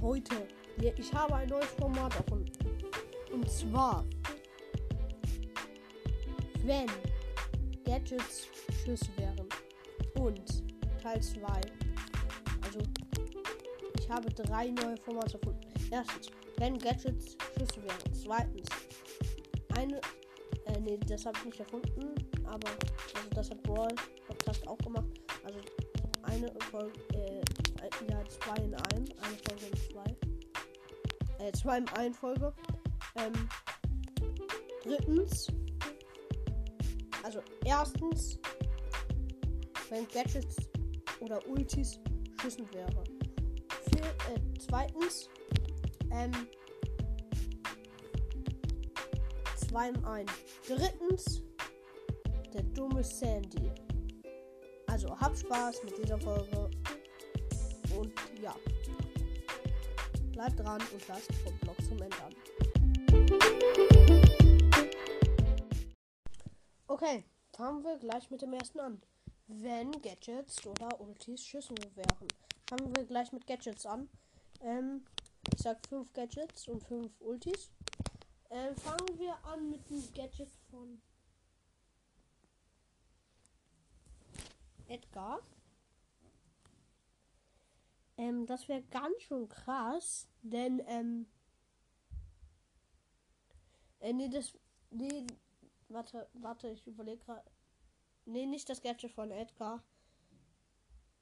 Heute. Ich habe ein neues Format erfunden. Und zwar, wenn Gadgets Schüsse wären. Und Teil 2. Also, ich habe drei neue Formate erfunden. Erstens, wenn Gadgets Schüsse wären. Zweitens, eine. Äh, nee, das habe ich nicht erfunden. Aber, also, das hat Brawl Podcast auch gemacht. Also, eine Folge, äh, ja, zwei in einem. Eine Folge in zwei. Äh, zwei in einer Folge. Ähm, drittens, also erstens, wenn Gadgets oder Ultis schüssen wäre. Vier, äh, zweitens, ähm, zwei in ein. Drittens, der dumme Sandy. Also habt Spaß mit dieser Folge. Und ja. Bleibt dran und lasst vom Blog zum Ende an. Okay, fangen wir gleich mit dem ersten an. Wenn Gadgets oder Ultis Schüssen wären. Fangen wir gleich mit Gadgets an. Ähm, ich sag 5 Gadgets und 5 Ultis. Ähm, fangen wir an mit dem Gadget von Edgar. Ähm, das wäre ganz schön krass, denn, ähm, äh, nee, das, nee, warte, warte, ich überlege gerade, nee, nicht das Gadget von Edgar.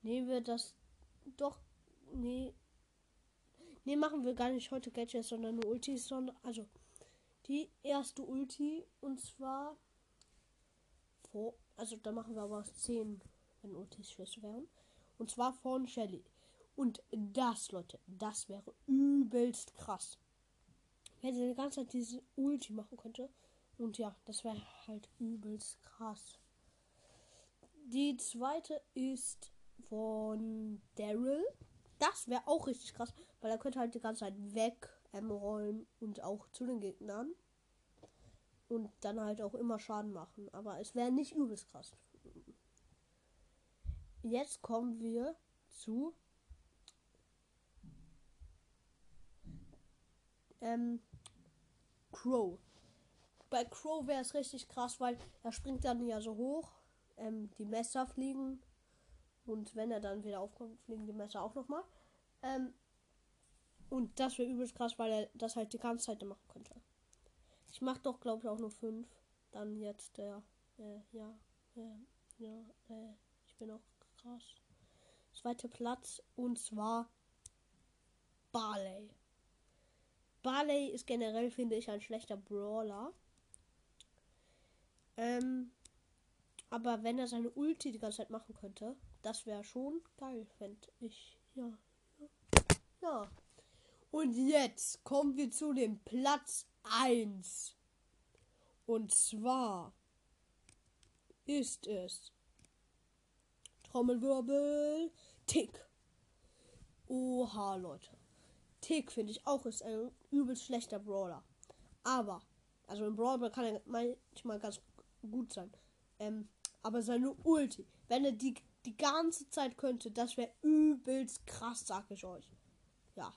Nehmen wir das, doch, nee, nee, machen wir gar nicht heute Gadgets, sondern nur Ultis, sondern, also, die erste Ulti, und zwar, vor, also, da machen wir aber 10 wenn Ultis Schüsse wären. Und zwar von Shelly. Und das, Leute, das wäre übelst krass. Wenn sie die ganze Zeit diese Ulti machen könnte. Und ja, das wäre halt übelst krass. Die zweite ist von Daryl. Das wäre auch richtig krass, weil er könnte halt die ganze Zeit weg ähm, rollen und auch zu den Gegnern. Und dann halt auch immer Schaden machen. Aber es wäre nicht übelst krass jetzt kommen wir zu ähm, Crow. Bei Crow wäre es richtig krass, weil er springt dann ja so hoch, ähm, die Messer fliegen und wenn er dann wieder aufkommt, fliegen die Messer auch nochmal. Ähm, und das wäre übelst krass, weil er das halt die ganze Zeit machen könnte. Ich mache doch, glaube ich, auch nur fünf. Dann jetzt der, äh, ja, äh, ja, äh, ich bin auch krass. Zweiter Platz und zwar Barley. Barley ist generell, finde ich, ein schlechter Brawler. Ähm, aber wenn er seine Ulti die ganze Zeit machen könnte, das wäre schon geil, fände ich. Ja. Ja. Und jetzt kommen wir zu dem Platz 1. Und zwar ist es Trommelwirbel. Tick. Oha, Leute. Tick finde ich auch ist ein übelst schlechter Brawler. Aber, also im Brawler kann er manchmal ganz gut sein. Ähm, aber seine Ulti, wenn er die die ganze Zeit könnte, das wäre übelst krass, sag ich euch. Ja.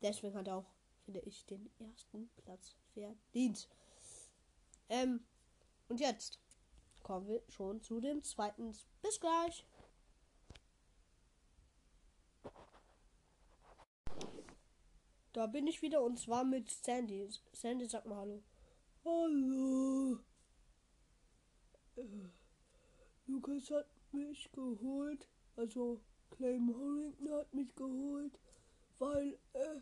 Deswegen hat er auch, finde ich, den ersten Platz verdient. Ähm, und jetzt kommen wir schon zu dem zweiten. Bis gleich. Da bin ich wieder und zwar mit Sandy. Sandy, sag mal Hallo. Hallo. Äh, Lukas hat mich geholt. Also Claim Horrington hat mich geholt. Weil, äh,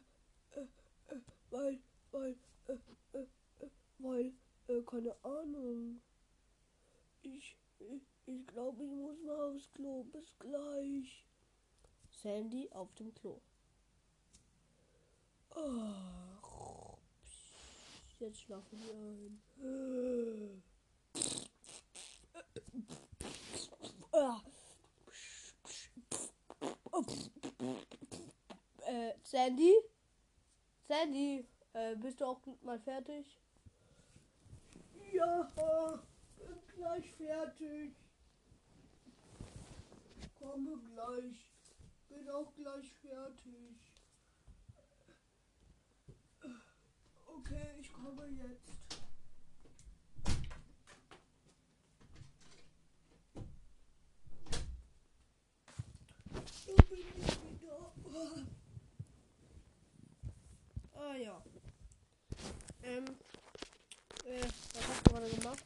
äh, äh weil, weil, äh, weil, keine Ahnung. Ich, ich, ich glaube, ich muss mal aufs Klo. Bis gleich. Sandy auf dem Klo. Oh, jetzt schlafen wir ein. Äh, Sandy? Sandy, äh, bist du auch mal fertig? Ja gleich fertig. Komme gleich. Bin auch gleich fertig. Okay, ich komme jetzt. Da bin ich wieder. Ah ja. Ähm. Äh, was hast du gerade gemacht?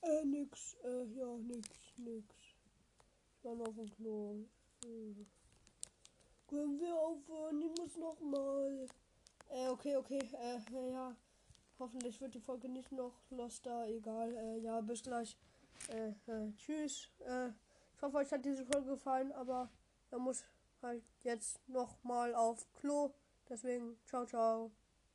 Äh, nix. Äh, ja, nix, nix. Ich war noch auf dem Klo. Hm. Können wir aufhören? Ich muss noch mal. Äh, okay, okay. Äh, ja. Hoffentlich wird die Folge nicht noch loster. Egal. Äh, ja, bis gleich. Äh, äh, tschüss. Äh, ich hoffe, euch hat diese Folge gefallen, aber er muss halt jetzt noch mal auf Klo. Deswegen, ciao, ciao.